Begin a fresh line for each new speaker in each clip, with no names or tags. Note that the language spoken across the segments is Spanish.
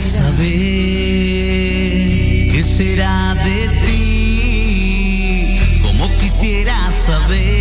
saber qué será de ti,
como
quisiera saber.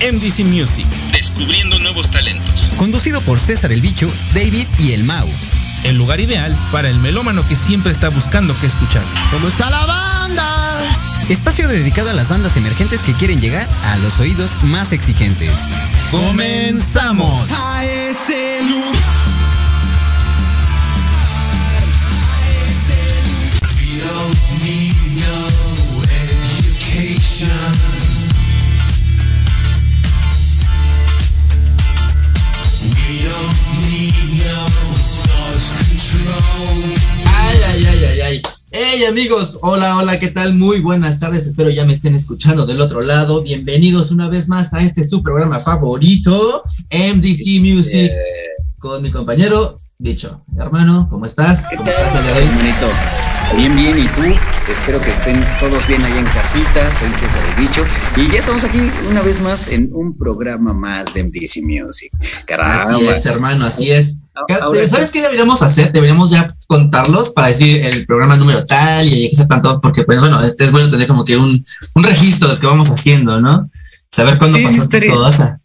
MDC Music,
Descubriendo nuevos talentos.
Conducido por César el Bicho, David y el Mau.
el lugar ideal para el melómano que siempre está buscando qué escuchar.
¿Cómo está la banda?
Espacio dedicado a las bandas emergentes que quieren llegar a los oídos más exigentes.
¡Comenzamos!
A ese lugar.
Ay, ay, ay, ay, ay. Hey amigos, hola, hola, ¿qué tal? Muy buenas tardes, espero ya me estén escuchando del otro lado. Bienvenidos una vez más a este su programa favorito, MDC Music, con mi compañero Bicho. Hermano, ¿cómo estás?
¿Qué
¿Cómo estás el día de hoy?
hermanito? Bien, bien, ¿y tú? Espero que estén todos bien allá en casita, soy César el Bicho, y ya estamos aquí una vez más en un programa más de MDC Music. Caramba.
Así es, hermano, así es.
Ahora
¿Sabes
sí.
qué deberíamos hacer? Deberíamos ya contarlos para decir el programa número tal y que sea tanto, porque pues bueno, este es bueno tener como que un, un registro de lo que vamos haciendo, ¿no? Saber cuándo
Sí, sí,
pasó qué
estaría-
cosa.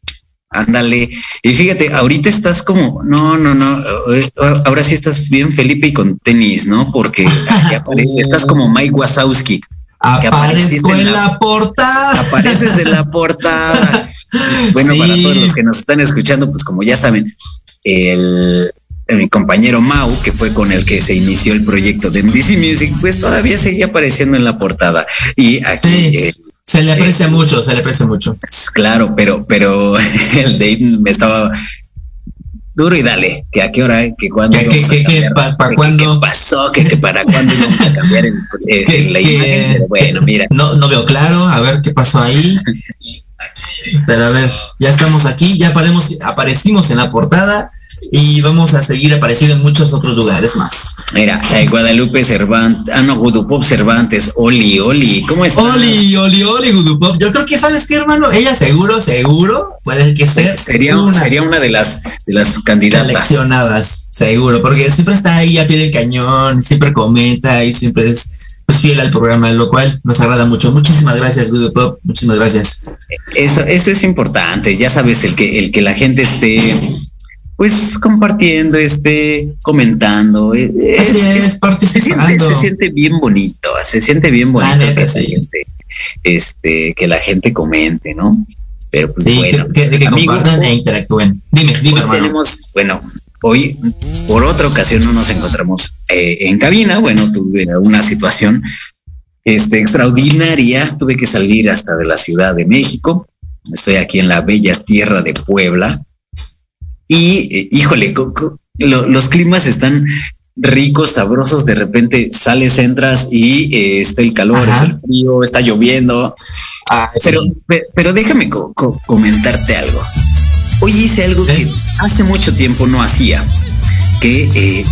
Ándale. Y fíjate, ahorita estás como, no, no, no, eh, ahora sí estás bien Felipe y con tenis, ¿no? Porque estás como Mike Wazowski.
Aparezco
en la-
la portada.
Apareces en la portada. Bueno,
Sí.
para todos los que nos están escuchando, pues como ya saben, el, mi compañero Mau, que fue con el que se inició el proyecto de MDC Music, pues todavía seguía apareciendo en la portada. Y aquí,
Sí.
eh,
Se le aprecia mucho, se le aprecia mucho.
pues, claro, pero, pero el Dave me estaba duro y dale, que a qué hora, que cuándo.
¿Qué-
íbamos
qué-
a
qué-
cambiar,
pa- pa'
que-
cuándo?
¿Qué pasó? Que, que para cuándo íbamos a cambiar el- eh,
¿Qué-
la imagen. Pero bueno, mira.
No, no veo claro, a ver qué pasó ahí. Pero a ver, ya estamos aquí, ya aparemos, aparecimos en la portada. Y vamos a seguir apareciendo en muchos otros lugares más.
Mira, eh, Guadalupe Cervantes, ah no, Gudupop Cervantes, Oli, Oli, ¿cómo estás?
Oli, Oli, Oli, Gudupop. Yo creo que sabes qué, hermano, ella seguro, seguro puede que sea
sería una, sería una de las de las candidatas
seleccionadas, seguro, porque siempre está ahí a pie del cañón, siempre comenta y siempre es pues fiel al programa, lo cual nos agrada mucho. Muchísimas gracias, Gudupop, muchísimas gracias.
Eso, eso es importante, ya sabes, el que, el que la gente esté pues compartiendo, este, comentando.
Eh, es, es.
Se siente, se siente, bien bonito, se siente bien bonito que, sí. gente, este, que la gente comente, ¿no? Pero pues
sí,
bueno,
que, que, que compartan e interactúen. Dime, dime, hermano.
Tenemos, bueno, hoy por otra ocasión no nos encontramos eh, en cabina. Bueno, tuve una situación este, extraordinaria. Tuve que salir hasta de la Ciudad de México. Estoy aquí en la bella tierra de Puebla y eh, híjole, lo, los climas están ricos, sabrosos, de repente sales, entras y eh, está el calor, está el frío, está lloviendo. Ah, pero, pero déjame co co comentarte algo. Hoy hice algo que hace mucho tiempo no hacía, que eh,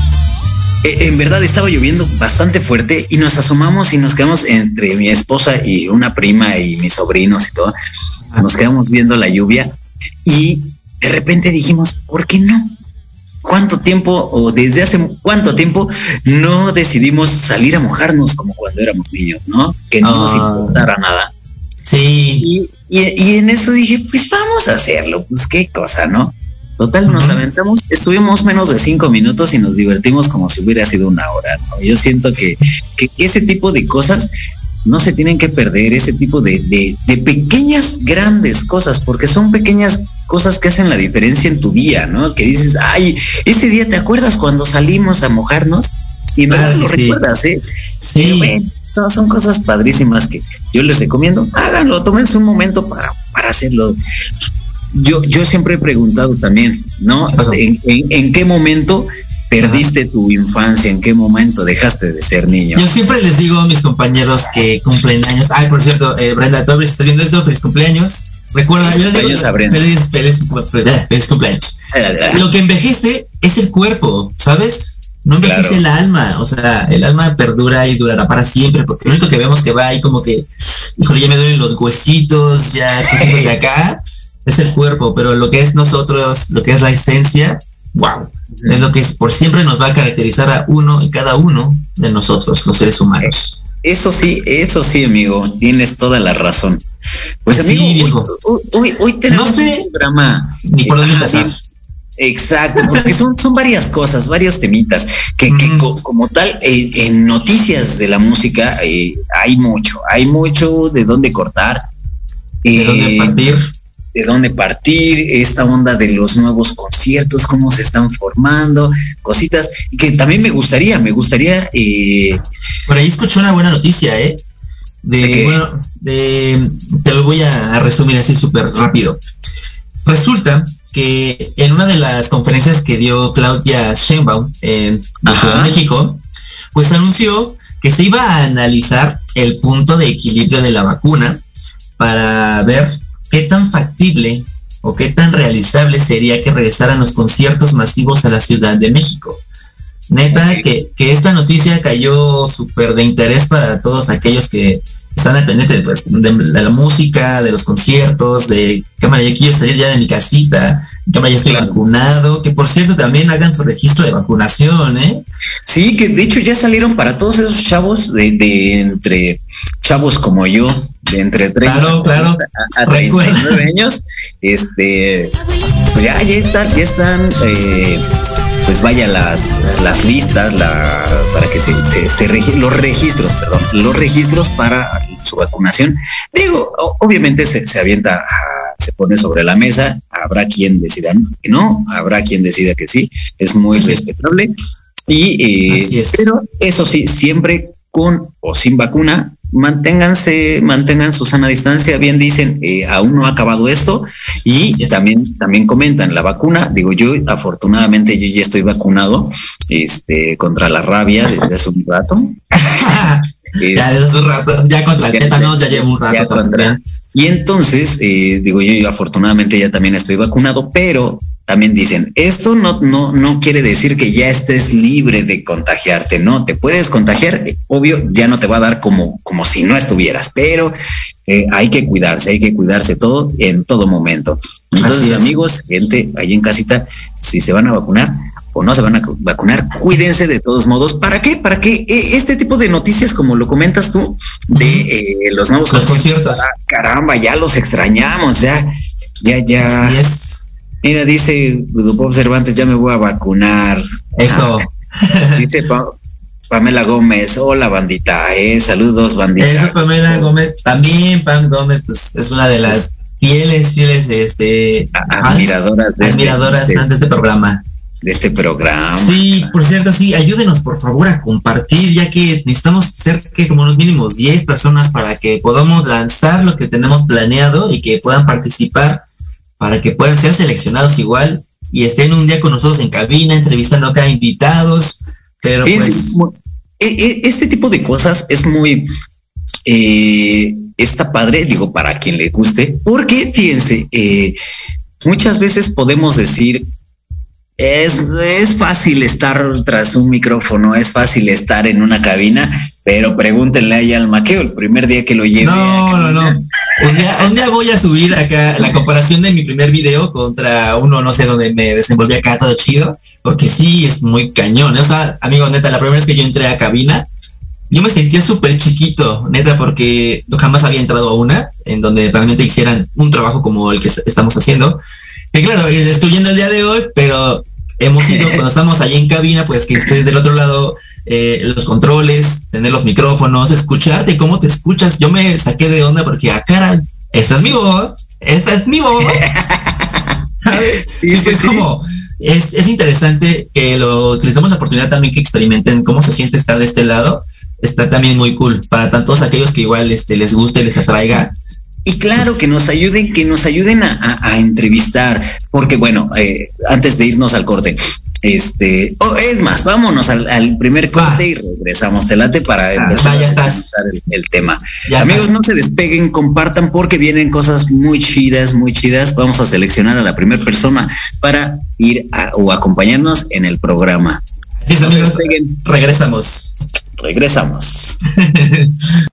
en verdad estaba lloviendo bastante fuerte y nos asomamos y nos quedamos entre mi esposa y una prima y mis sobrinos y todo. Nos quedamos viendo la lluvia y de repente dijimos, ¿por qué no? ¿Cuánto tiempo o desde hace cuánto tiempo no decidimos salir a mojarnos como cuando éramos niños, ¿no? Que no nos importara nada.
Sí.
Y, y, y, en eso dije, pues vamos a hacerlo, pues qué cosa, ¿no? Total, nos uh -huh. aventamos, estuvimos menos de cinco minutos y nos divertimos como si hubiera sido una hora, ¿no? Yo siento que, que ese tipo de cosas no se tienen que perder ese tipo de, de, de, pequeñas, grandes cosas, porque son pequeñas cosas que hacen la diferencia en tu día, ¿no? Que dices, ay, ese día te acuerdas cuando salimos a mojarnos y me ah, lo sí. recuerdas, ¿eh?
Sí.
Bueno, no, son cosas padrísimas que yo les recomiendo, háganlo, tómense un momento para, para hacerlo. Yo, yo siempre he preguntado también, ¿no? ¿En, en, en qué momento perdiste Ajá. tu infancia? ¿En qué momento dejaste de ser niño?
Yo siempre les digo a mis compañeros que cumplen años. Ay, por cierto, eh, Brenda, tú estás viendo esto, feliz cumpleaños. Recuerda,
feliz
yo
cumpleaños
digo, feliz, feliz, feliz, feliz, cumpleaños. Lo que envejece es el cuerpo, ¿sabes? No envejece claro. el alma, o sea, el alma perdura y durará para siempre, porque lo único que vemos que va ahí como que, híjole, ya me duelen los huesitos, ya de acá, es el cuerpo, pero lo que es nosotros, lo que es la esencia, wow, es lo que es, por siempre nos va a caracterizar a uno y cada uno de nosotros, los seres humanos.
Eso sí, eso sí, amigo, tienes toda la razón. Pues
sí,
amigo, hoy, hoy, hoy, tenemos
no sé,
un programa.
Ni por dónde empezar.
Exacto, porque son, son varias cosas, varios temitas, que, mm. que co como tal, eh, en noticias de la música eh, hay mucho, hay mucho de dónde cortar.
De eh, dónde partir
de dónde partir, esta onda de los nuevos conciertos, cómo se están formando, cositas que también me gustaría, me gustaría. Eh,
Por ahí escuché una buena noticia, ¿eh? De, ¿De bueno, de, te lo voy a resumir así súper rápido. Resulta que en una de las conferencias que dio Claudia Sheinbaum en Ciudad de México, pues anunció que se iba a analizar el punto de equilibrio de la vacuna para ver qué tan factible o qué tan realizable sería que regresaran los conciertos masivos a la Ciudad de México. Neta, que, que, esta noticia cayó súper de interés para todos aquellos que están al pendiente pues, de, la música, de los conciertos, de cámara, ya quiero salir ya de mi casita, cámara, ya estoy claro. vacunado, que por cierto también hagan su registro de vacunación, ¿eh?
Sí, que de hecho ya salieron para todos esos chavos de, de entre chavos como yo, de entre 30
claro, claro.
a, a 39 años, este, pues ya, ya están, ya están, eh, pues vaya las, las listas, la, para que se, se, se regi los registros, perdón, los registros para su vacunación. Digo, obviamente se, se avienta a, se pone sobre la mesa, habrá quien decida que no, habrá quien decida que sí, es muy respetable. Y, eh, es. pero eso sí, siempre con o sin vacuna, manténganse, mantengan su sana distancia, bien dicen, eh, aún no ha acabado esto, y también, también comentan la vacuna, digo yo, afortunadamente yo ya estoy vacunado, este, contra la rabia desde hace un rato.
ya desde un rato, ya contra el tétanos ya llevo un rato
contra, Y entonces, eh, digo yo, yo, afortunadamente ya también estoy vacunado, pero también dicen, esto no, no, no quiere decir que ya estés libre de contagiarte, no, te puedes contagiar, obvio, ya no te va a dar como, como si no estuvieras, pero eh, hay que cuidarse, hay que cuidarse todo en todo momento. Entonces, amigos, gente ahí en casita, si se van a vacunar, o no se van a vacunar, cuídense de todos modos. ¿Para qué? Para que eh, este tipo de noticias, como lo comentas tú, de eh, los nuevos
los conciertos,
ah, caramba, ya los extrañamos, ya, ya, ya.
Así es.
Mira, dice Grupo Cervantes, ya me voy a vacunar.
Eso.
Ah, dice Pamela Gómez, hola bandita, eh, saludos bandita.
Eso Pamela Gómez, también Pam Gómez, pues es una de las fieles, fieles, este,
admiradoras
de, este, admiradoras este, de este programa
de este programa.
Sí, por cierto, sí, ayúdenos por favor a compartir, ya que necesitamos ser que como unos mínimos 10 personas para que podamos lanzar lo que tenemos planeado y que puedan participar, para que puedan ser seleccionados igual y estén un día con nosotros en cabina, entrevistando acá invitados, pero pues...
E, e, este tipo de cosas es muy... Eh, está padre, digo, para quien le guste, porque fíjense, eh, muchas veces podemos decir es, es fácil estar tras un micrófono, es fácil estar en una cabina, pero pregúntenle ahí al maqueo el primer día que lo lleve.
No, no, no. Un día, un día voy a subir acá la comparación de mi primer video contra uno, no sé, donde me desenvolví acá todo chido, porque sí es muy cañón. O sea, amigo, neta, la primera vez que yo entré a cabina, yo me sentía súper chiquito, neta, porque jamás había entrado a una en donde realmente hicieran un trabajo como el que estamos haciendo. Y claro, destruyendo el día de hoy, pero hemos ido, cuando estamos allí en cabina, pues que estés del otro lado, eh, los controles, tener los micrófonos, escucharte, cómo te escuchas. Yo me saqué de onda porque, a ah, cara, esta es mi voz, esta es mi voz. ¿Sabes? Sí, es como, es, es, interesante que, lo, que les damos la oportunidad también que experimenten cómo se siente estar de este lado. Está también muy cool para tantos aquellos que igual este, les guste, les atraiga
y claro, que nos ayuden, que nos ayuden a, entrevistar, porque bueno, eh, antes de irnos al corte, este, oh, es más, vámonos al, primer corte y regresamos. Te late para
ah, empezar ya estás.
El, tema. Amigos, no se despeguen, compartan porque vienen cosas muy chidas, muy chidas. Vamos a seleccionar a la primera persona para ir o acompañarnos en el programa.
Sí, amigos, regresamos.
Regresamos.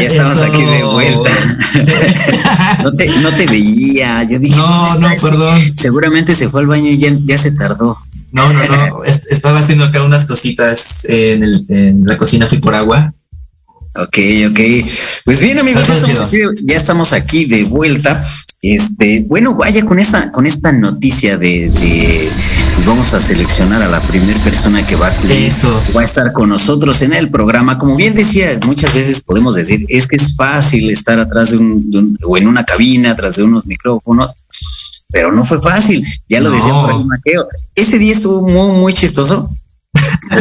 Ya estamos
Eso.
aquí de vuelta. No te, no te veía. Yo dije,
No,
¿dónde
no, perdón.
Seguramente se fue al baño y ya, ya se tardó.
No, no, no. es- Estaba haciendo acá unas cositas en, el, en la cocina, fui por agua.
Ok, ok. Pues bien, amigos, ya estamos, aquí, ya estamos aquí de vuelta. Este, bueno, vaya con esta, con esta noticia de, de- pues vamos a seleccionar a la primera persona que va a
Eso.
va a estar con nosotros en el programa. Como bien decía, muchas veces podemos decir, es que es fácil estar atrás de un, de un- o en una cabina, atrás de unos micrófonos, pero no fue fácil. Ya lo
No.
decía por ahí Maqueo. Ese día estuvo muy, muy chistoso.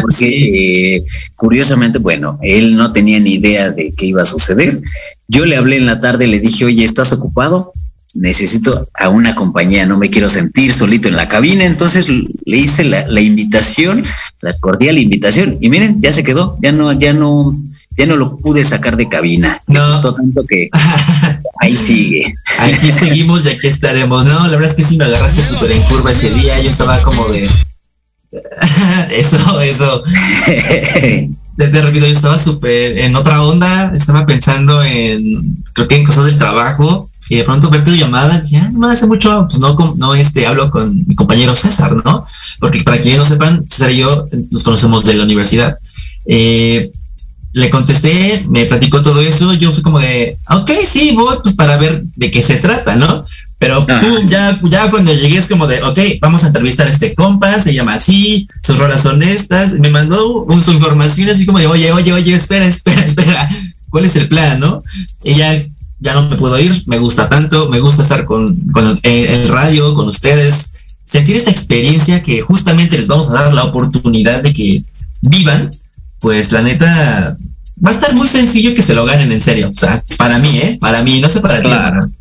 Porque eh, curiosamente, bueno, él no tenía ni idea de qué iba a suceder. Yo le hablé en la tarde, le dije, oye, ¿estás ocupado? Necesito a una compañía, no me quiero sentir solito en la cabina. Entonces le hice la, la invitación, la cordial invitación. Y miren, ya se quedó, ya no, ya no, ya no lo pude sacar de cabina. Me
No.
gustó tanto que ahí sigue.
Aquí seguimos y aquí estaremos. No, la verdad es que sí me agarraste súper en curva ese día. Yo estaba como de. eso, eso. De, de repente yo estaba súper en otra onda. Estaba pensando en. Creo que en cosas del trabajo. Y de pronto ver tu llamada. Ya no me hace mucho. Pues no, no este, hablo con mi compañero César, ¿no? Porque para quienes no sepan, César y yo nos conocemos de la universidad. Eh, le contesté, me platicó todo eso, yo fui como de, ok, sí, voy pues para ver de qué se trata, ¿no? Pero pum, ya, ya cuando llegué es como de, ok, vamos a entrevistar a este compa, se llama así, sus rolas son estas, me mandó un- su información así como de, oye, oye, oye, espera, espera, espera, ¿cuál es el plan, no? Y ya, ya no me puedo ir, me gusta tanto, me gusta estar con, con el, el radio, con ustedes, sentir esta experiencia que justamente les vamos a dar la oportunidad de que vivan, pues la neta va a estar muy sencillo que se lo ganen en serio. O sea, para mí, ¿eh? Para mí, no sé para
Claro.
ti.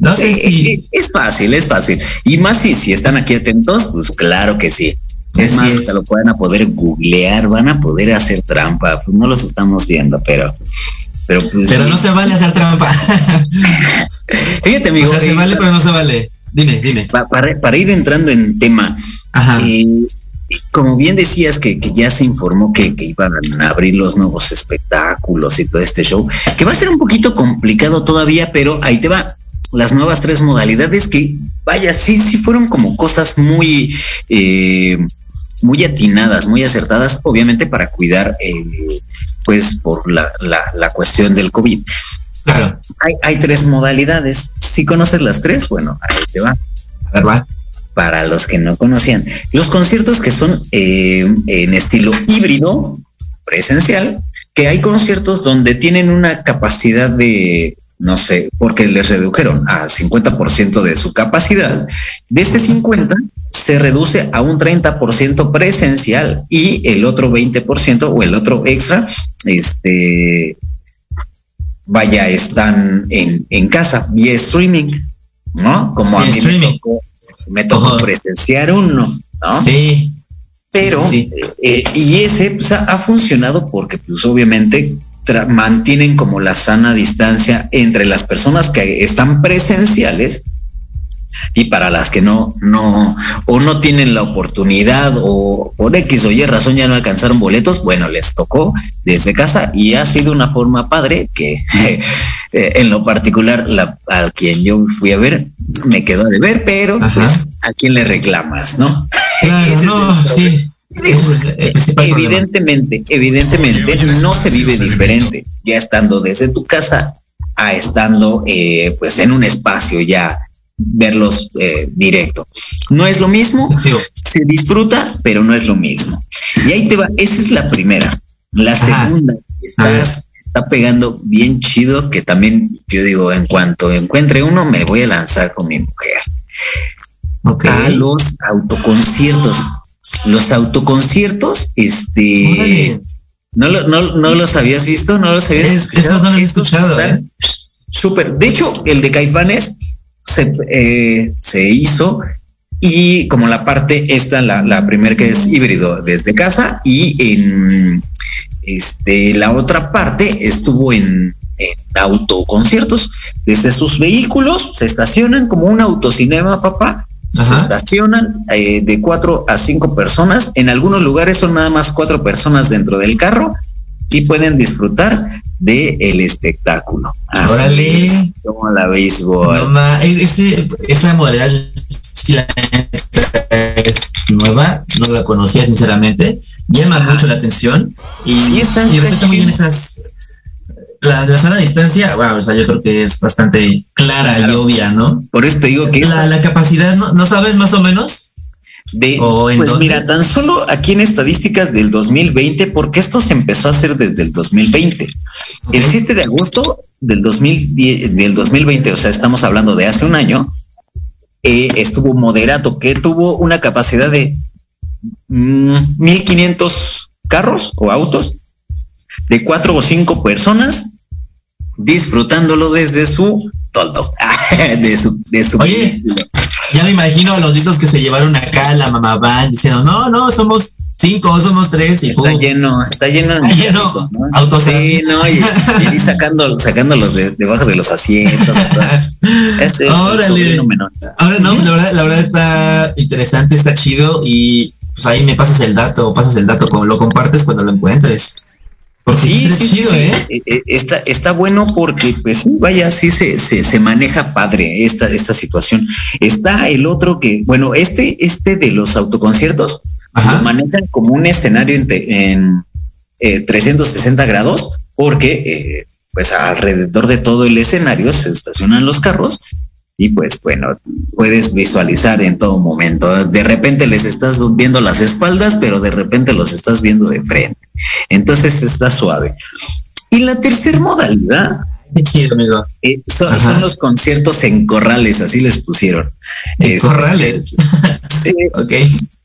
No sé
Eh,
si
eh, es fácil, es fácil. Y más si, si están aquí atentos, pues claro que sí. Es más, hasta lo pueden a poder googlear, van a poder hacer trampa. Pues no los estamos viendo, pero, pero pues.
Pero no se vale hacer trampa.
Fíjate, amigo.
o sea, se
eh,
vale, pero no se vale. Dime, dime.
pa- para, para ir entrando en tema,
Ajá.
eh, como bien decías que, que ya se informó que, que iban a abrir los nuevos espectáculos y todo este show, que va a ser un poquito complicado todavía, pero ahí te va. Las nuevas tres modalidades que, vaya, sí, sí fueron como cosas muy, eh, muy atinadas, muy acertadas, obviamente para cuidar, eh, pues, por la, la, la cuestión del COVID.
Claro.
Hay, hay tres modalidades. Si conoces las tres, bueno, ahí te va
A ver, va.
para los que no conocían. Los conciertos que son eh, en estilo híbrido, presencial, que hay conciertos donde tienen una capacidad de, no sé, porque les redujeron a 50% de su capacidad, de este 50 se reduce a un 30% presencial y el otro 20% o el otro extra, este, vaya, están en, en casa vía streaming, ¿no? Como a mí me tocó, me tocó
Ajá.
presenciar uno, ¿no?
Sí.
Pero,
Sí.
eh, y ese pues, ha, funcionado porque, pues, obviamente, mantienen como la sana distancia entre las personas que están presenciales y para las que no, no, o no tienen la oportunidad o por X o Y razón ya no alcanzaron boletos, bueno, les tocó desde casa y ha sido una forma padre que eh, en lo particular la, a quien yo fui a ver me quedó de ver, pero
Ajá.
pues a quién le reclamas, ¿no?
Claro, no, sí.
Evidentemente, evidentemente no se vive diferente ya estando desde tu casa a estando eh, pues en un espacio ya verlos eh, directo. No es lo mismo, se disfruta, pero no es lo mismo. Y ahí te va, esa es la primera. La
Ajá.
segunda, estás, está pegando bien chido, que también yo digo, en cuanto encuentre uno, me voy a lanzar con mi mujer a los autoconciertos. Los autoconciertos, este,
Órale.
¿no, lo- no, no los habías visto, no los habías
Es- estos no los he
Estos
escuchado, ¿eh?
Súper. De hecho, el de Caifanes se, eh, se hizo y como la parte esta, la, la primera que es híbrido desde casa y en este la otra parte estuvo en, en autoconciertos desde sus vehículos se estacionan como un autocinema papá se estacionan eh, de cuatro a cinco personas. En algunos lugares son nada más cuatro personas dentro del carro y pueden disfrutar de el espectáculo. Así
Órale.
es, como la béisbol.
No ma- ese- esa modalidad la es nueva, no la conocía sinceramente, llama mucho la atención y,
Sí,
y respeta muy bien esas la, la sana distancia, wow, o sea, yo creo que es bastante clara y obvia, ¿no?
Por eso te digo que
La, la capacidad, ¿no, ¿no sabes más o menos?
de,
¿O en
pues
dónde?
mira, tan solo aquí en estadísticas del 2020, porque esto se empezó a hacer desde el 2020. El 7 de agosto del 2010, del 2020, o sea, estamos hablando de hace un año, eh, estuvo Moderato, que tuvo una capacidad de mm, 1500 carros o autos de cuatro o cinco personas disfrutándolo desde su toldo, de su, de su
Oye. Ya me imagino a los listos que se llevaron acá la mamá van diciendo, no, no, somos cinco, somos tres y
Está lleno, está lleno,
Está lleno. Autos
Sí, no, y, y ahí sacando, sacándolos de, debajo de los asientos. Es, es
Órale.
sobrino menor.
Ahora no, la verdad, la verdad está interesante, está chido y pues ahí me pasas el dato, pasas el dato, como lo compartes cuando lo encuentres. Porque sí,
Sí,
está
sí,
chido,
sí,
¿eh?
eh, eh, Está, está bueno porque, pues vaya, sí se, se, se maneja padre esta, esta situación. Está el otro que, bueno, este, este de los autoconciertos lo manejan como un escenario en, te- en, eh, 360 grados porque, eh, pues alrededor de todo el escenario se estacionan los carros y pues bueno, puedes visualizar en todo momento. De repente les estás viendo las espaldas, pero de repente los estás viendo de frente. Entonces está suave. Y la tercera modalidad
Qué chido, amigo.
eh, son, los conciertos en corrales, así les pusieron.
En
Este,
corrales.
Sí,
ok.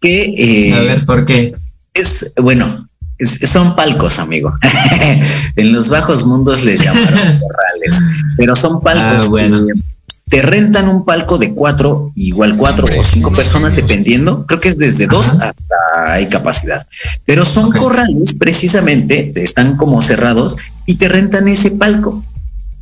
que eh,
A ver, ¿por qué?
es bueno, son palcos, amigo. en los bajos mundos les llamaron corrales, pero son palcos.
Ah, bueno.
que te rentan un palco de cuatro, igual cuatro o cinco personas, dependiendo. Creo que es desde dos hasta hay capacidad. Pero son corrales, precisamente, están como cerrados y te rentan ese palco.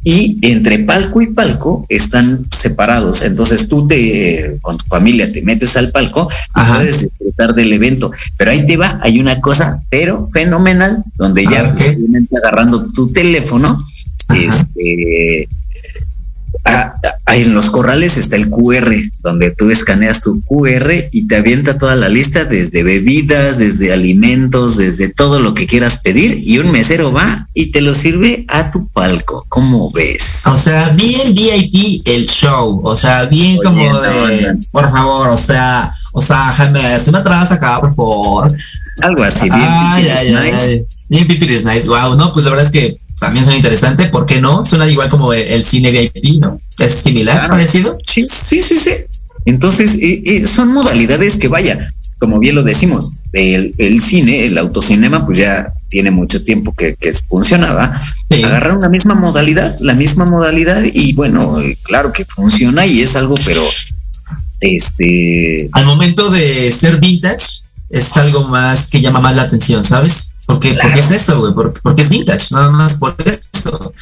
Y entre palco y palco están separados. Entonces tú te, con tu familia, te metes al palco y
Ajá.
puedes disfrutar del evento. Pero ahí te va, hay una cosa, pero fenomenal, donde ya
Ah, ok.
obviamente agarrando tu teléfono,
Ajá.
este, ah, ah, en los corrales está el QR, donde tú escaneas tu QR y te avienta toda la lista desde bebidas, desde alimentos, desde todo lo que quieras pedir y un mesero va y te lo sirve a tu palco. ¿Cómo ves?
O sea, bien VIP el show. O sea, bien
Oye,
como
no,
de,
no.
por favor, o sea, o sea, Jaime, se me atrás acá, por favor.
Algo así, bien.
Ay, ay, ay,
nice.
ay. Bien pipi is nice. Wow, no, pues la verdad es que también suena interesante. ¿Por qué no? Suena igual como el, el cine VIP, ¿no? Es similar,
Claro.
parecido.
Sí, sí, sí, sí. Entonces, eh, eh, son modalidades que vaya, como bien lo decimos, el, el cine, el autocinema, pues ya tiene mucho tiempo que, que funcionaba.
Sí.
Agarrar una misma modalidad, la misma modalidad, y bueno, eh, claro que funciona y es algo, pero este
Al momento de ser vintage, es algo más que llama más la atención, ¿sabes? Porque, porque es eso, güey, porque, porque es vintage, nada más por eso.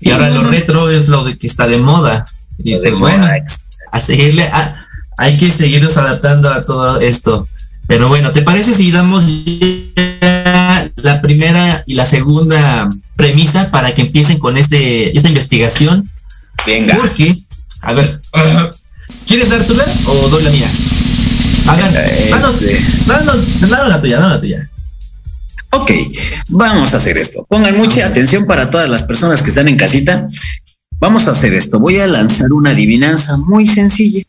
Y ahora lo retro es lo de que está de moda. Y
lo
pues bueno,
moda,
a seguirle, a- hay que seguirnos adaptando a todo esto. Pero bueno, ¿te parece si damos ya la primera y la segunda premisa para que empiecen con este esta investigación?
Venga,
Porque, a ver, ¿quieres dar la o doy la mía? A ver, danos,
este.
danos, danos la tuya, danos la tuya.
Ok, vamos a hacer esto. Pongan mucha atención para todas las personas que están en casita. Vamos a hacer esto. Voy a lanzar una adivinanza muy sencilla.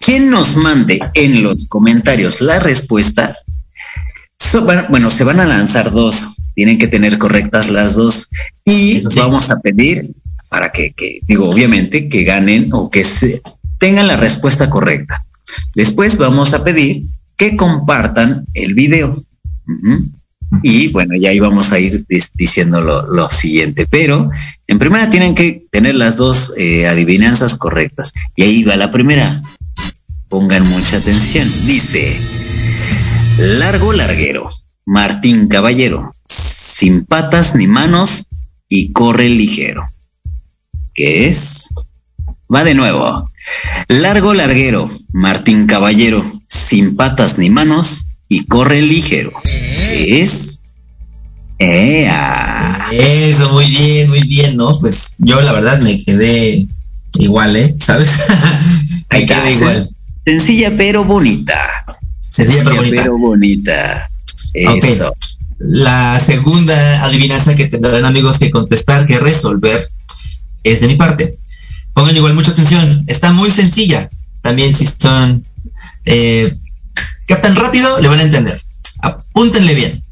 Quien nos mande en los comentarios la respuesta, so- bueno, se van a lanzar dos. Tienen que tener correctas las dos. Y
sí.
vamos a pedir para que, que, digo, obviamente, que ganen o que se, tengan la respuesta correcta. Después vamos a pedir que compartan el video. Y bueno, ya íbamos a ir diciendo lo, lo siguiente, pero en primera tienen que tener las dos eh, adivinanzas correctas. Y ahí va la primera. Pongan mucha atención. Dice, largo larguero, Martín Caballero, sin patas ni manos y corre ligero. ¿Qué es? Va de nuevo. Largo larguero, Martín Caballero, sin patas ni manos y corre ligero. ¿Qué es? Eh, ah,
Eso, muy bien, muy bien, ¿no? Pues yo la verdad me quedé igual, ¿eh? ¿Sabes?
ahí
me
está.
quedé igual.
Sen- Sencilla pero bonita.
Sencilla pero bonita.
bonita.
Ok.
Eso.
La segunda adivinanza que tendrán amigos que contestar, que resolver, es de mi parte. Pongan igual mucha atención. Está muy sencilla. También si son... Eh, captan rápido, le van a entender. Apúntenle bien.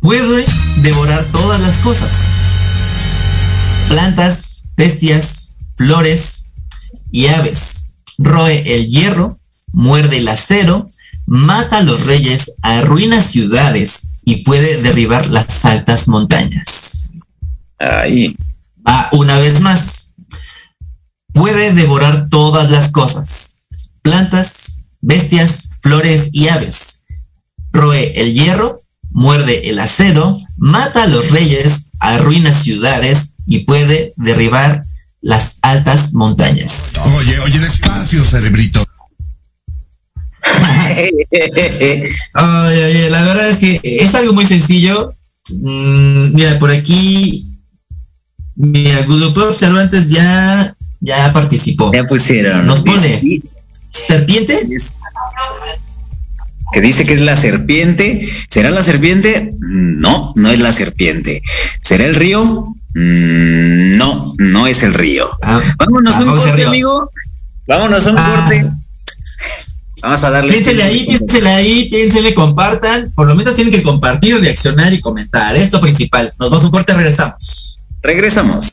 Puede devorar todas las cosas. Plantas, bestias, flores y aves. Roe el hierro, muerde el acero, mata a los reyes, arruina ciudades y puede derribar las altas montañas.
Ahí.
Va una vez más. Puede devorar todas las cosas. Plantas, bestias, flores y aves. Roe el hierro, muerde el acero, mata a los reyes, arruina ciudades y puede derribar las altas montañas.
Oye, oye, despacio, cerebrito.
Ay, oye, la verdad es que es algo muy sencillo. Mm, mira, por aquí, mira, Gudupop Cervantes ya, ya participó.
Ya pusieron.
Nos pone. ¿Serpiente?
que dice que es la serpiente. ¿Será la serpiente? No, no es la serpiente. ¿Será el río? Mm, No, no es el río.
Ah,
Vámonos a un
es
corte, amigo. Vámonos a un
Ah.
corte. Vamos a darle.
Piénsele ahí, piénsele ahí, piénsele, compartan. Por lo menos tienen que compartir, reaccionar y comentar. Esto principal. Nos vamos a un corte, regresamos.
Regresamos.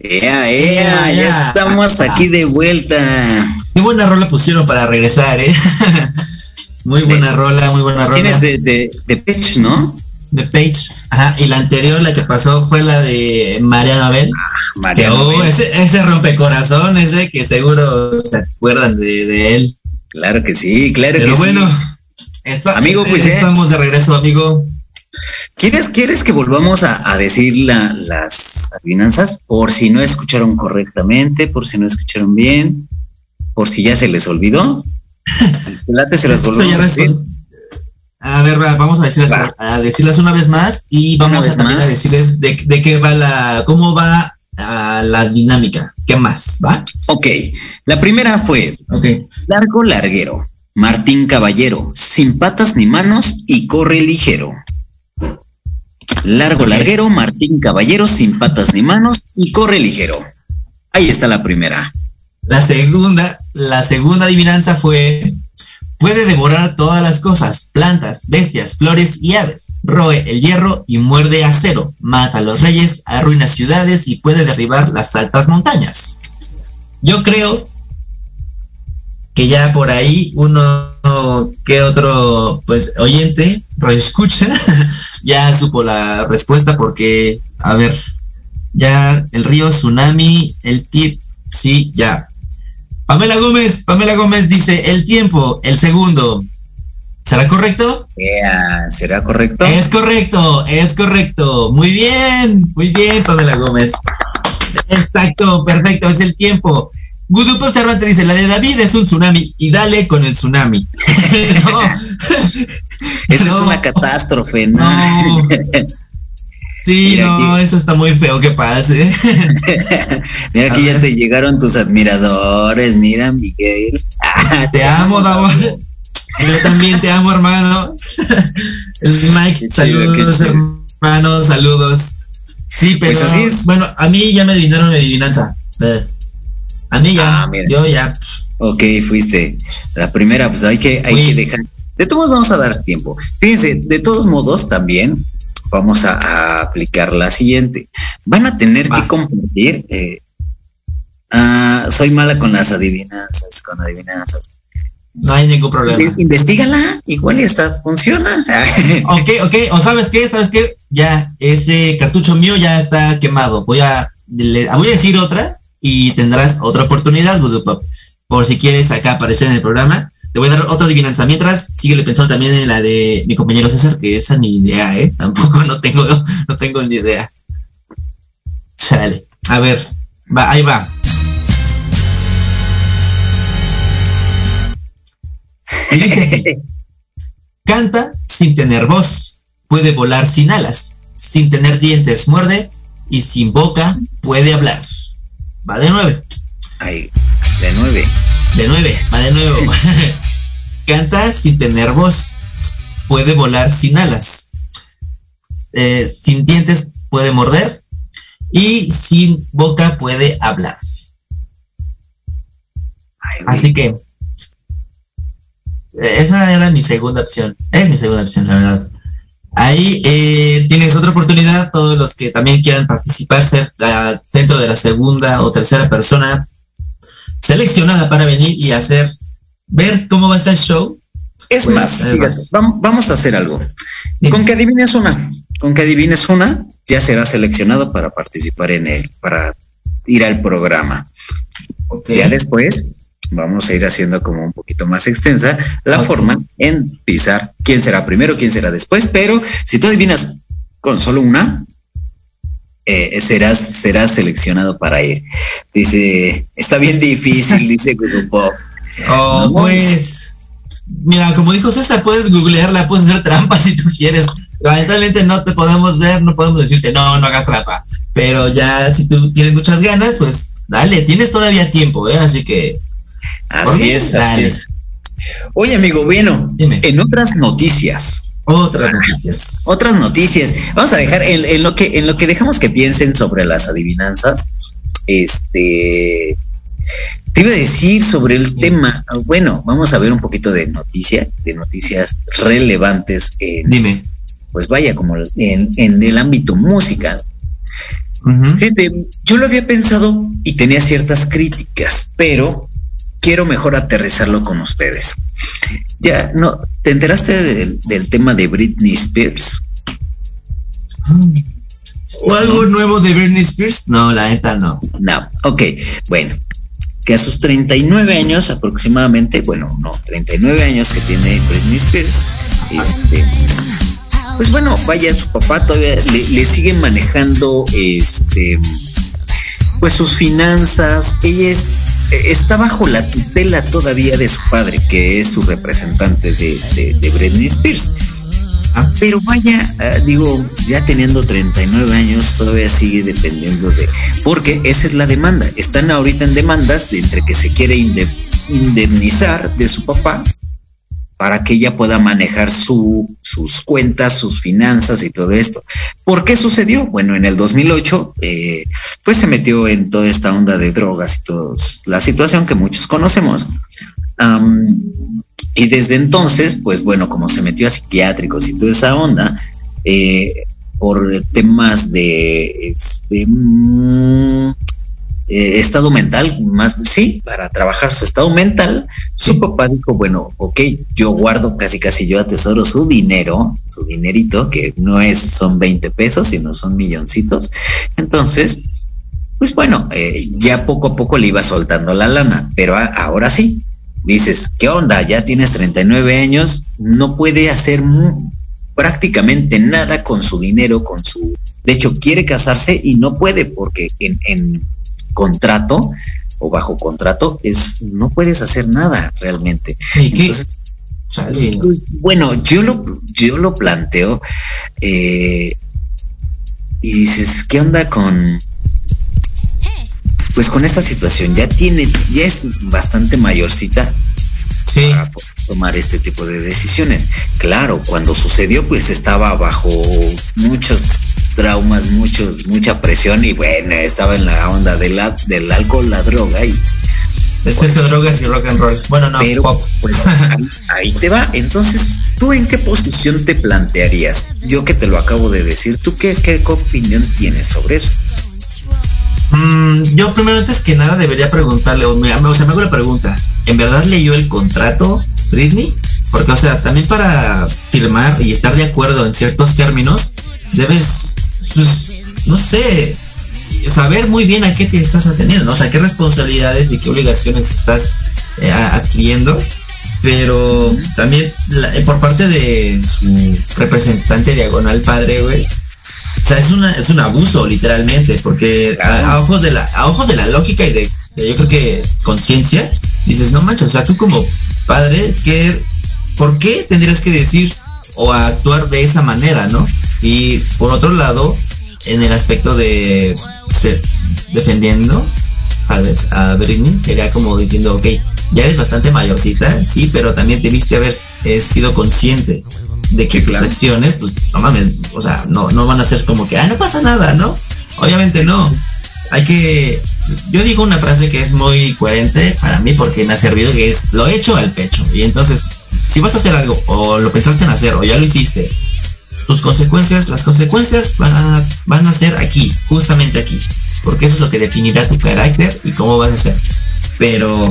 Ea, ea, ya estamos aquí de vuelta.
Qué buena rola pusieron para regresar, ¿eh? muy buena rola, muy buena rola.
Tienes de, de, de Page, ¿no?
De Page. Ajá, y la anterior, la que pasó, fue la de Mariano Abel.
Mariano
que, oh,
Abel.
ese, ese rompecorazón, ese que seguro se acuerdan de, de él.
Claro que sí, claro
Pero
que
bueno,
sí.
está-
Amigo, pues, ¿eh?
estamos de regreso, amigo.
¿Quieres, ¿Quieres que volvamos a, a decir la- las adivinanzas? Por si no escucharon correctamente, por si no escucharon bien, por si ya se les olvidó. Late, se las volvemos a decir.
A ver, va, vamos a decirlas, a decirlas una vez más y vamos a
vez
también
más.
a decirles de, de qué va la, cómo va la dinámica. ¿Qué más? ¿Va?
Ok, la primera fue
Ok.
Largo Larguero, Martín Caballero, sin patas ni manos y corre ligero. Largo. Larguero, Martín Caballero, sin patas ni manos y corre ligero. Ahí está la primera.
La segunda, la segunda adivinanza fue puede devorar todas las cosas, plantas, bestias, flores y aves. Roe el hierro y muerde acero. Mata a los reyes, arruina ciudades y puede derribar las altas montañas. Yo creo que ya por ahí uno que otro pues oyente escucha ya supo la respuesta porque a ver ya el río tsunami el tip sí ya. Pamela Gómez Pamela Gómez dice el tiempo el segundo. Será correcto
¿Será correcto?
es correcto es correcto. Muy bien muy bien Pamela Gómez. Exacto perfecto es el tiempo Gudupo Cervantes dice, la de David es un tsunami y dale con el tsunami. no,
Esa
no.
es una catástrofe, ¿no?
no. Sí,
Mira
no,
aquí.
eso está muy feo que pase.
Mira
A
que ya te llegaron tus admiradores, mira Miguel. Ah,
Te amo, Davo. Yo también te amo, hermano. El Mike,
chido,
saludos, hermanos, saludos. Sí, pero
Pues así es.
bueno, a mí ya me adivinaron mi adivinanza. A mí ya,
Ah, mira.
yo ya.
Ok, fuiste. La primera, pues hay que, hay que dejar. De todos vamos a dar tiempo. Fíjense, de todos modos también vamos a, a aplicar la siguiente. Van a tener
Va.
que compartir. eh, ah, soy mala con las adivinanzas, con adivinanzas.
No hay ningún problema.
In- Investígala, igual y hasta funciona.
Ok, ok, o sabes qué, sabes qué, ya ese cartucho mío ya está quemado. Voy a, le- voy a decir otra y tendrás otra oportunidad, Voodoo Pop. Por si quieres acá aparecer en el programa, te voy a dar otra adivinanza. Mientras, síguele pensando también en la de mi compañero César, que esa ni idea, ¿eh? Tampoco no tengo, no tengo ni idea. Chale. A ver, va, ahí va. Y dice así. Canta sin tener voz, puede volar sin alas, sin tener dientes muerde y sin boca puede hablar. Va de nueve,
Ay, de nueve.
de nueve, va de nuevo. Canta sin tener voz, puede volar sin alas, eh, sin dientes puede morder y sin boca puede hablar.
Ay,
Así que eh, esa era mi segunda opción. Es mi segunda opción, la verdad. Ahí eh, tienes otra oportunidad, todos los que también quieran participar, ser la- dentro de la segunda o tercera persona seleccionada para venir y hacer, ver cómo va a estar el show.
Es
Pues,
más, fíjate, vam- vamos a hacer algo.
Dime.
Con que adivines una, con que adivines una, ya serás seleccionado para participar en él, para ir al programa. Ya después vamos a ir haciendo como un poquito más extensa la forma en pisar quién será primero, quién será después, pero si tú adivinas con solo una, eh, serás, serás seleccionado para ir. Dice, está bien difícil, dice Grupo.
Oh,
Vamos.
pues, mira, como dijo César, puedes googlearla, puedes hacer trampas si tú quieres. lamentablemente no te podemos ver, no podemos decirte, no, no hagas trampa. Pero ya si tú tienes muchas ganas, pues dale, tienes todavía tiempo, ¿eh? Así que...
Así es, así es. Oye, amigo, bueno,
Dime.
en otras noticias,
Otras noticias.
otras noticias, vamos a dejar en, en lo que en lo que dejamos que piensen sobre las adivinanzas. Este te iba a decir sobre el tema. Bueno, vamos a ver un poquito de noticia, de noticias relevantes en,
Dime.
pues vaya, como en, en el ámbito musical. Fíjate, yo lo había pensado y tenía ciertas críticas, pero quiero mejor aterrizarlo con ustedes. Ya, no, ¿te enteraste del, del tema de Britney Spears?
¿O algo nuevo de Britney Spears? No, la neta no.
No, ok, bueno, que a sus 39 años aproximadamente, bueno, no, 39 años que tiene Britney Spears, este, pues bueno, vaya, su papá todavía le, le sigue manejando, este, pues sus finanzas, ella es, está bajo la tutela todavía de su padre, que es su representante de, de, Britney Spears.
Ah.
Pero vaya, ah, digo, ya teniendo 39 años, todavía sigue dependiendo de. Porque esa es la demanda. Están ahorita en demandas de entre que se quiere inde- indemnizar de su papá para que ella pueda manejar su, sus cuentas, sus finanzas y todo esto. ¿Por qué sucedió? Bueno, en el 2008, eh, pues se metió en toda esta onda de drogas y toda la situación que muchos conocemos. Y desde entonces, pues bueno, como se metió a psiquiátricos y toda esa onda, eh, por temas de este mm, eh, estado mental, más sí, para trabajar su estado mental, su papá dijo, bueno, ok, yo guardo casi casi yo atesoro su dinero, su dinerito, que no es, son 20 pesos, sino son milloncitos. Entonces, pues bueno, eh, ya poco a poco le iba soltando la lana, pero a- ahora sí, dices, ¿qué onda? Ya tienes 39 años, no puede hacer prácticamente nada con su dinero, con su... De hecho, quiere casarse y no puede porque en, en contrato o bajo contrato es no puedes hacer nada realmente.
¿Y qué?
Entonces,
Chale.
pues, bueno, yo lo, yo lo planteo eh, y dices, ¿qué onda con pues con esta situación? Ya tiene, ya es bastante mayorcita
Sí.
para tomar este tipo de decisiones. Claro, cuando sucedió, pues estaba bajo muchos traumas, muchos, mucha presión y bueno, estaba en la onda del, la- del alcohol, la droga y
Exceso de drogas y rock and roll. Bueno, no,
pero
pop.
pues ahí, ahí te va. Entonces, ¿tú en qué posición te plantearías? Yo que te lo acabo de decir, ¿tú qué, qué opinión tienes sobre eso?
Mm, yo primero antes que nada debería preguntarle, o, me, o sea, me hago la pregunta, ¿en verdad leyó el contrato, Britney? Porque, o sea, también para firmar y estar de acuerdo en ciertos términos, debes, pues, no sé, saber muy bien a qué te estás atendiendo, ¿no? O sea, qué responsabilidades y qué obligaciones estás eh, adquiriendo. Pero también la- eh, por parte de su representante diagonal padre, güey, o sea, es, una, es un abuso, literalmente, porque a, a ojos de la, a ojos de la lógica y de, de yo creo que conciencia, dices, no manches, o sea, tú como padre, ¿qué, ¿por qué tendrías que decir o actuar de esa manera, no? Y por otro lado, en el aspecto de ser defendiendo a, vez- a Britney, sería como diciendo, ok, ya eres bastante mayorcita, sí, pero también debiste haber eh, sido consciente de que tus
claro.
acciones, pues, no mames, o sea, no, no van a ser como que, ah, no pasa nada, ¿no? Obviamente no. Hay que, yo digo una frase que es muy coherente para mí porque me ha servido, que es, lo hecho al pecho. Y entonces, si vas a hacer algo, o lo pensaste en hacer, o ya lo hiciste, tus consecuencias, las consecuencias van a, van a ser aquí, justamente aquí. Porque eso es lo que definirá tu carácter y cómo vas a ser. Pero,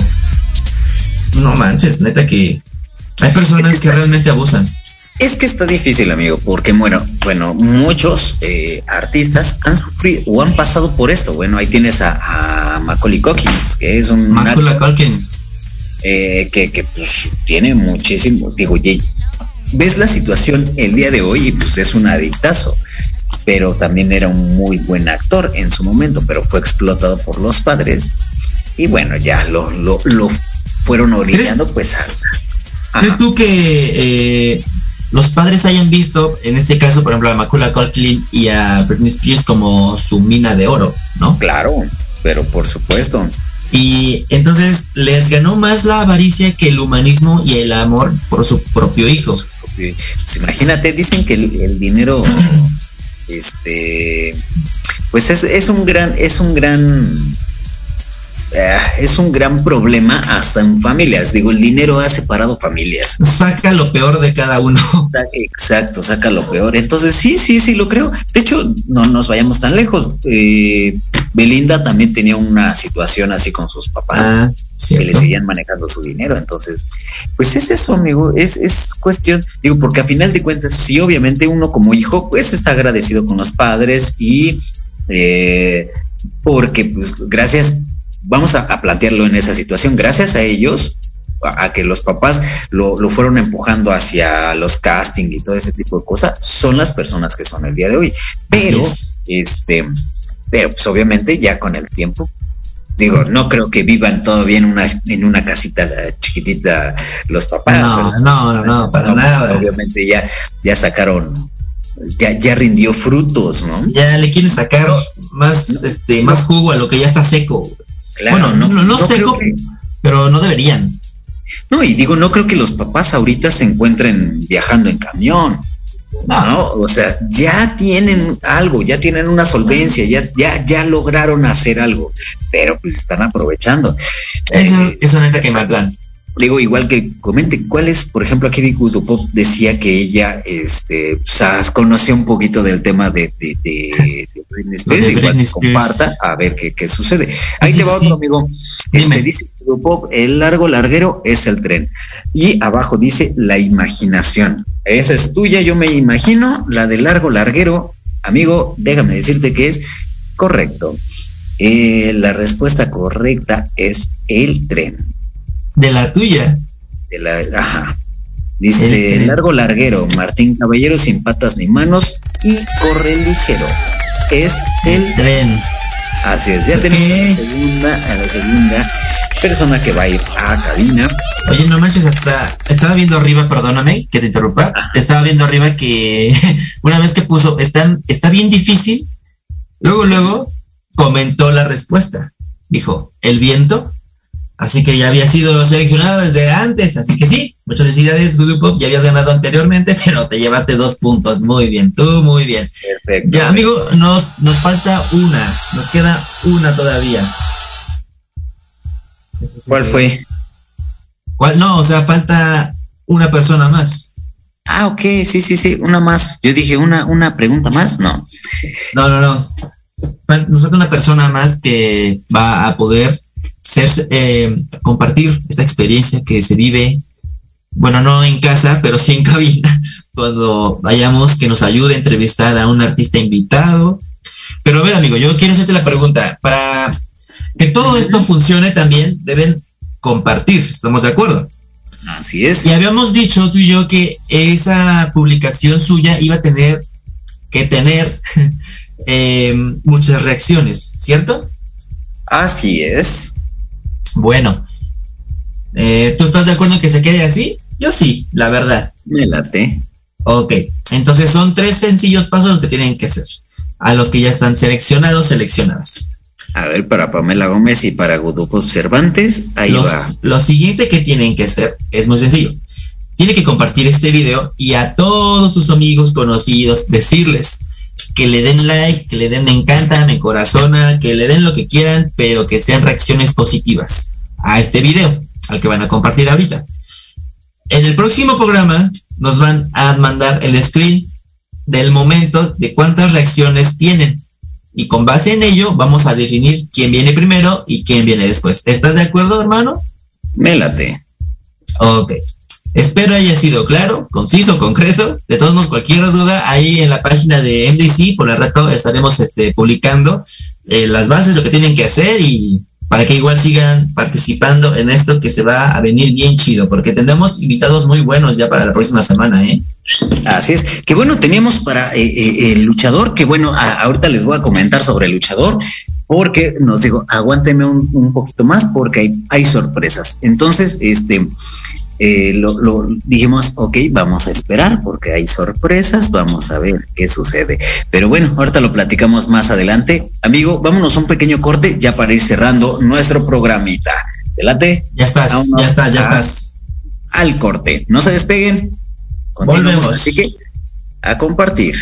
no manches, neta que hay personas que realmente abusan.
Es que está difícil, amigo, porque bueno, bueno, muchos eh, artistas han sufrido o han pasado por esto. Bueno, ahí tienes a, a Macaulay Culkin, que es un
Macula
actor,
Culkin.
eh, que, que, pues tiene muchísimo, digo, ves la situación el día de hoy y pues es un adictazo, pero también era un muy buen actor en su momento, pero fue explotado por los padres y bueno, ya lo, lo, lo fueron orillando pues a...
¿Crees tú que eh, los padres hayan visto, en este caso, por ejemplo, a Macula Culkin y a Britney Spears como su mina de oro, ¿no?
Claro, pero por supuesto.
Y entonces les ganó más la avaricia que el humanismo y el amor por su propio hijo.
Pues imagínate, dicen que el, el dinero, este, pues es, es un gran, es un gran eh, es un gran problema hasta en familias. Digo, el dinero ha separado familias.
Saca lo peor de cada uno.
Exacto, saca lo peor. Entonces, sí, sí, sí, lo creo. De hecho, no nos vayamos tan lejos. Eh, Belinda también tenía una situación así con sus papás.
Ah,
que le seguían manejando su dinero. Entonces, pues es eso, amigo, es, es cuestión, digo, porque a final de cuentas, sí, obviamente uno como hijo, pues está agradecido con los padres y eh, porque, pues, gracias vamos a, a, plantearlo en esa situación. Gracias a ellos, a, a que los papás lo, lo, fueron empujando hacia los casting y todo ese tipo de cosas, son las personas que son el día de hoy. Pero, este, pero pues obviamente ya con el tiempo. Digo, no creo que vivan todavía en una, en una casita chiquitita los papás.
No, no, no, no, para nada.
Obviamente ya, ya sacaron ya, ya rindió frutos, ¿no?
Ya le quieren sacar más, este, más jugo a lo que ya está seco.
Claro,
bueno, no, no, no, seco, que... pero no deberían.
No, y digo, no creo que los papás ahorita se encuentren viajando en camión. No, no o sea, ya tienen algo, ya tienen una solvencia, ya, ya, ya lograron hacer algo, pero pues están aprovechando.
Eso, eh, eso neta que me plan.
Digo, igual que comente, ¿cuál es, por ejemplo, aquí Pop decía que ella, este, o sea, conoce un poquito del tema de, de, de, de Britney Spears, igual que comparta, a ver qué, qué sucede. Ahí te va otro amigo, este, dice Pop, el largo larguero es el tren, y abajo dice la imaginación. Esa es tuya, yo me imagino, la de largo larguero, amigo, déjame decirte que es correcto. Eh, la respuesta correcta es el tren.
De la tuya.
De la, ajá. Dice el largo larguero, Martín Caballero sin patas ni manos y corre ligero. Es el
tren.
Así es, ya tenemos a la segunda, a la segunda persona que va a ir a cabina.
Oye, no manches, hasta estaba viendo arriba, perdóname que te interrumpa. Ah. Estaba viendo arriba que una vez que puso, está, está bien difícil. Luego, luego comentó la respuesta. Dijo, el viento Así que ya había sido seleccionado desde antes. Así que sí, muchas felicidades, Google Pop. Ya habías ganado anteriormente, pero te llevaste dos puntos. Muy bien, tú muy bien.
Perfecto.
Ya, amigo, nos, nos falta una. Nos queda una todavía.
¿Cuál fue?
¿Cuál? No, o sea, falta una persona más.
Ah, ok, sí, sí, sí, una más. Yo dije, una, una pregunta más, no.
No, no, no. Nos falta una persona más que va a poder ser, eh, compartir esta experiencia que se vive, bueno, no en casa, pero sí en cabina, cuando vayamos, que nos ayude a entrevistar a un artista invitado. Pero a ver, amigo, yo quiero hacerte la pregunta, para que todo esto funcione también deben compartir, ¿estamos de acuerdo?
Así es.
Y habíamos dicho tú y yo que esa publicación suya iba a tener que tener eh, muchas reacciones, ¿cierto?
Así es.
Bueno, eh, ¿tú estás de acuerdo en que se quede así? Yo sí, la verdad.
Me late.
Ok, entonces son tres sencillos pasos que tienen que hacer. A los que ya están seleccionados, seleccionadas.
A ver, para Pamela Gómez y para Gudupo Cervantes, ahí
los,
va.
Lo siguiente que tienen que hacer es muy sencillo. Tienen que compartir este video y a todos sus amigos conocidos decirles que le den like, que le den me encanta, me corazona, que le den lo que quieran, pero que sean reacciones positivas a este video, al que van a compartir ahorita. En el próximo programa nos van a mandar el screen del momento de cuántas reacciones tienen. Y con base en ello vamos a definir quién viene primero y quién viene después. ¿Estás de acuerdo, hermano?
Mélate.
Ok. Espero haya sido claro, conciso, concreto. De todos modos, cualquier duda, ahí en la página de MDC, por el rato estaremos este, publicando eh, las bases, lo que tienen que hacer y para que igual sigan participando en esto que se va a venir bien chido, porque tendremos invitados muy buenos ya para la próxima semana, ¿eh?
Así es. Que bueno, teníamos para eh, eh, el luchador, que bueno, a, ahorita les voy a comentar sobre el luchador, porque nos digo, aguántenme un, un poquito más porque hay, hay sorpresas. Entonces, este, eh, lo, lo, dijimos, ok, vamos a esperar porque hay sorpresas, vamos a ver qué sucede. Pero bueno, ahorita lo platicamos más adelante. Amigo, vámonos a un pequeño corte ya para ir cerrando nuestro programita. Delate.
Ya estás,
Vámonos
ya estás, ya estás.
Al corte. No se despeguen. Continuamos,
Volvemos.
Así que a compartir.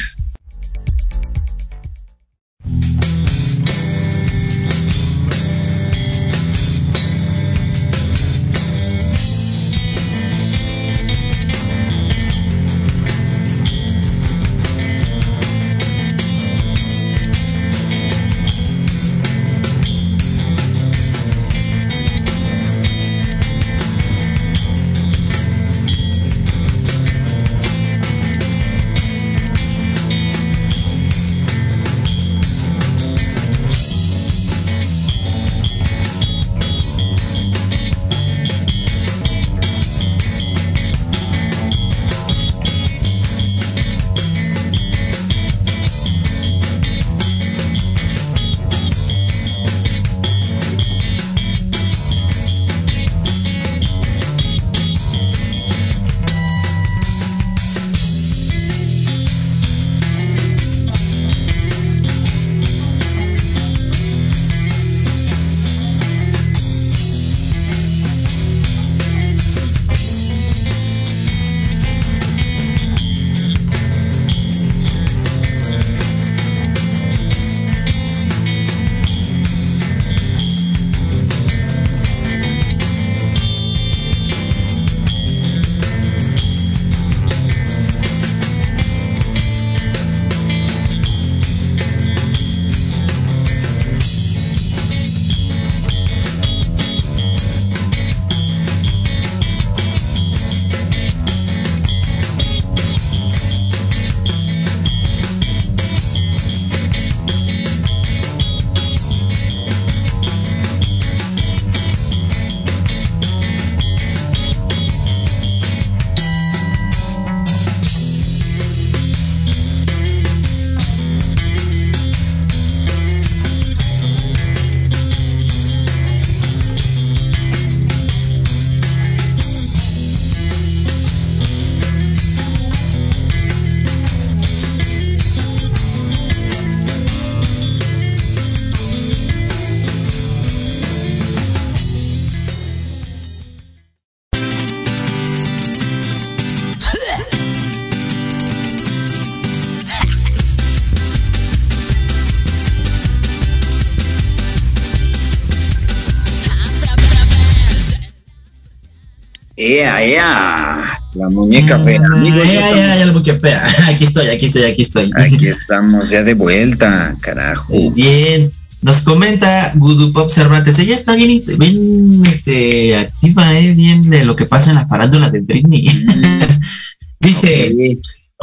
Ea, ea, la muñeca fea. Amigos,
Ah,
ya, estamos-
ya, la buquepea. Aquí estoy, aquí estoy, aquí estoy.
aquí estamos ya de vuelta, carajo.
Bien. Nos comenta Gudu Pop Cervantes. Ella está bien, bien este, activa, eh, bien de lo que pasa en la farándula de Britney. Dice,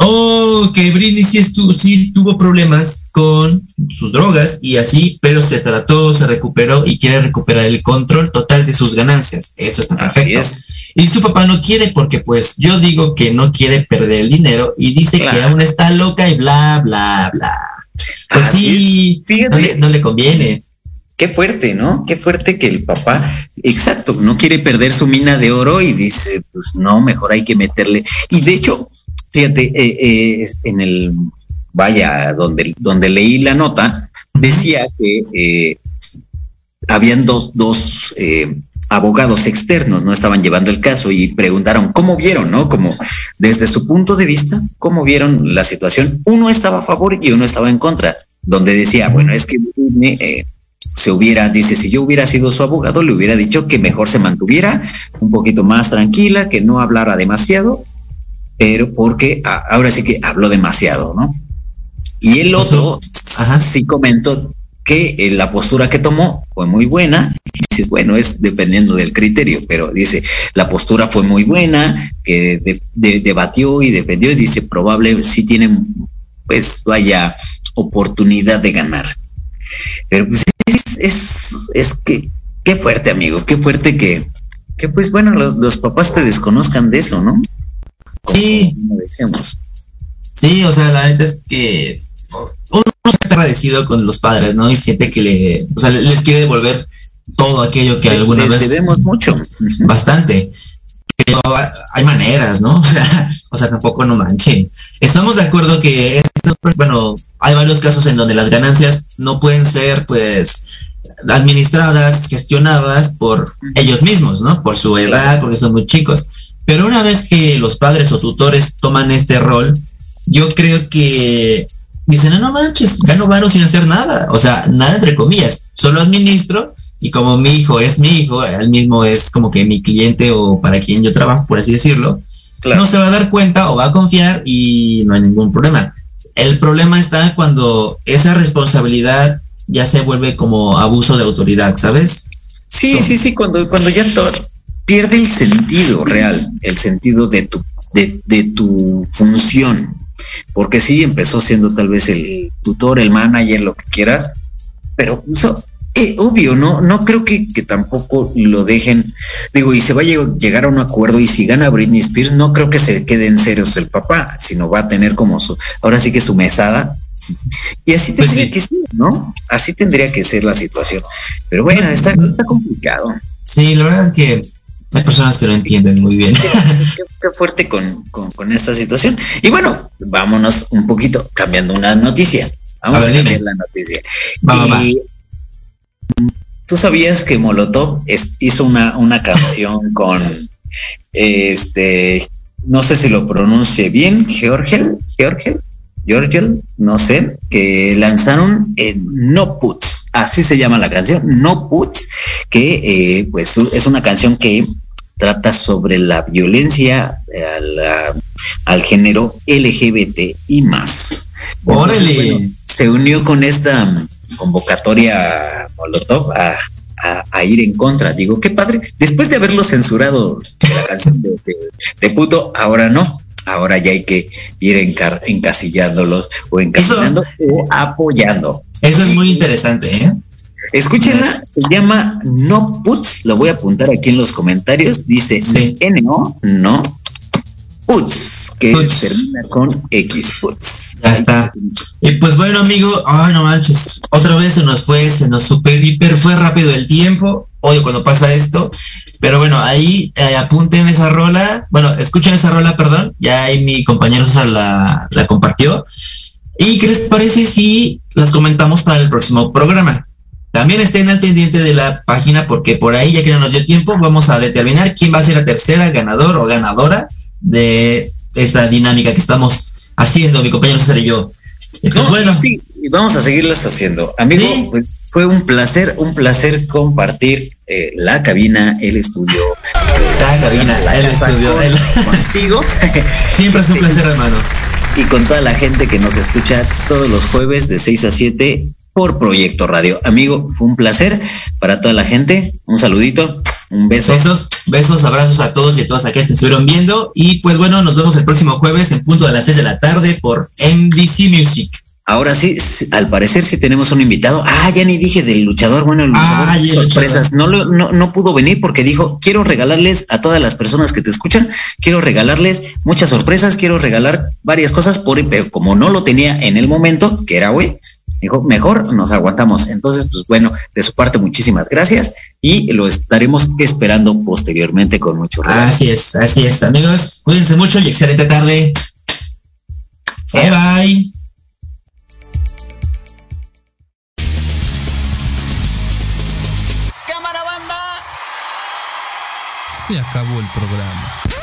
oh, que Britney sí, estuvo, sí tuvo problemas con sus drogas y así, pero se trató, se recuperó y quiere recuperar el control total de sus ganancias. Eso está perfecto.
es.
Y su papá no quiere porque pues yo digo que no quiere perder el dinero y dice que aún está loca y bla, bla, bla. Pues
Así
sí,
Fíjate.
no le, no le conviene.
Qué fuerte, ¿no? Qué fuerte que el papá, exacto, no quiere perder su mina de oro y dice, pues no, mejor hay que meterle. Y de hecho, fíjate, eh, eh, en el, vaya, donde, donde leí la nota, decía que eh, habían dos, dos eh, abogados externos, no estaban llevando el caso y preguntaron cómo vieron, ¿no? Como desde su punto de vista, cómo vieron la situación. Uno estaba a favor y uno estaba en contra, donde decía, bueno, es que eh, se hubiera, dice, si yo hubiera sido su abogado, le hubiera dicho que mejor se mantuviera un poquito más tranquila, que no hablara demasiado, pero porque a- ahora sí que habló demasiado, ¿no? Y el otro,
Ajá.
sí comentó que eh, la postura que tomó fue muy buena. Y dice, bueno, es dependiendo del criterio, pero dice, la postura fue muy buena, que de- de- debatió y defendió y dice, probable sí tiene, pues, vaya, oportunidad de ganar. Pero pues es, es, es que, qué fuerte, amigo, qué fuerte que, que pues bueno, los, los papás te desconozcan de eso, ¿no?
Sí.
como decíamos.
Sí, o sea, la neta es que uno está agradecido con los padres, ¿no? Y siente que le, o sea, les quiere devolver todo aquello que alguna
Les
vez
debemos mucho.
bastante. pero hay maneras, ¿no? O sea, o sea, tampoco no manchen. Estamos de acuerdo que estos, bueno, hay varios casos en donde las ganancias no pueden ser, pues, administradas, gestionadas por ellos mismos, ¿no? Por su edad, porque son muy chicos. Pero una vez que los padres o tutores toman este rol, yo creo que dicen, no, no manches, gano varo sin hacer nada. O sea, nada entre comillas, solo administro y como mi hijo es mi hijo, él mismo es como que mi cliente o para quien yo trabajo, por así decirlo, no se va a dar cuenta o va a confiar y no hay ningún problema. El problema está cuando esa responsabilidad ya se vuelve como abuso de autoridad, ¿sabes?
Sí, sí, sí, cuando, cuando ya todo pierde el sentido real, el sentido de tu, de, de tu función. Porque sí, empezó siendo tal vez el tutor, el manager, lo que quieras, pero eso eh, obvio, no, no creo que, que, tampoco lo dejen. Digo, y se va a llegar a un acuerdo y si gana Britney Spears, no creo que se quede en serios el papá, sino va a tener como su, ahora sí que su mesada. Y así pues tendría que ser, ¿no? Así tendría que ser la situación. Pero bueno, está, está complicado.
Sí, la verdad es que hay personas que lo entienden muy bien.
Qué, fuerte con, con, esta situación. Y bueno, vámonos un poquito cambiando una noticia. Vamos a, ver, la noticia. y, ¿Tú sabías que Molotov hizo una, una canción con este, no sé si lo pronuncie bien, Georgel, Georgel, Georgel, no sé, que lanzaron en No Puts, así se llama la canción, No Puts, que eh, pues es una canción que trata sobre la violencia al, género LGBT y más. se unió con esta convocatoria Molotov a, ir en contra. Digo, qué padre. Después de haberlo censurado la canción de, puto, ahora no. Ahora ya hay que ir encasillándolos o encasillando o apoyando.
Eso es muy interesante, ¿eh?
Escúchenla, se llama No Puts, lo voy a apuntar aquí en los comentarios. Dice N-O, no Puts, que termina con X Puts.
Ya está. Y pues bueno, amigo, ay, no manches, otra vez se nos fue, se nos super hiper fue rápido el tiempo. Oye, cuando pasa esto. Pero bueno, ahí eh, apunten esa rola. Bueno, escuchen esa rola, perdón. Ya ahí mi compañero la, la compartió. ¿Y qué les parece si las comentamos para el próximo programa? También estén al pendiente de la página porque por ahí, ya que no nos dio tiempo, vamos a determinar quién va a ser la tercera ganador o ganadora de esta dinámica que estamos haciendo, mi compañero César y yo.
Pues bueno. y vamos a seguirlas haciendo. Amigo, pues fue un placer, un placer compartir eh, la cabina, el estudio.
La cabina, el estudio.
Contigo.
Siempre es un placer, hermano.
Y con toda la gente que nos escucha todos los jueves de 6 a 7 por Proyecto Radio. Amigo, fue un placer para toda la gente. Un saludito. Un beso.
Besos, besos, abrazos a todos y a todas aquellas que estuvieron viendo. Y pues bueno, nos vemos el próximo jueves en punto de las 6 de la tarde por MDC Music.
Ahora sí, al parecer sí tenemos un invitado. Ah, ya ni dije del luchador. Bueno, el luchador ah, sorpresas. No, no, no pudo venir porque dijo, quiero regalarles a todas las personas que te escuchan, quiero regalarles muchas sorpresas, quiero regalar varias cosas, por, pero como no lo tenía en el momento, que era hoy, Dijo, mejor nos aguantamos. Entonces, pues bueno, de su parte, muchísimas gracias y lo estaremos esperando posteriormente con mucho
Así es, así es, amigos. Cuídense mucho y excelente tarde. Bye bye.
Cámara banda. Se acabó el programa.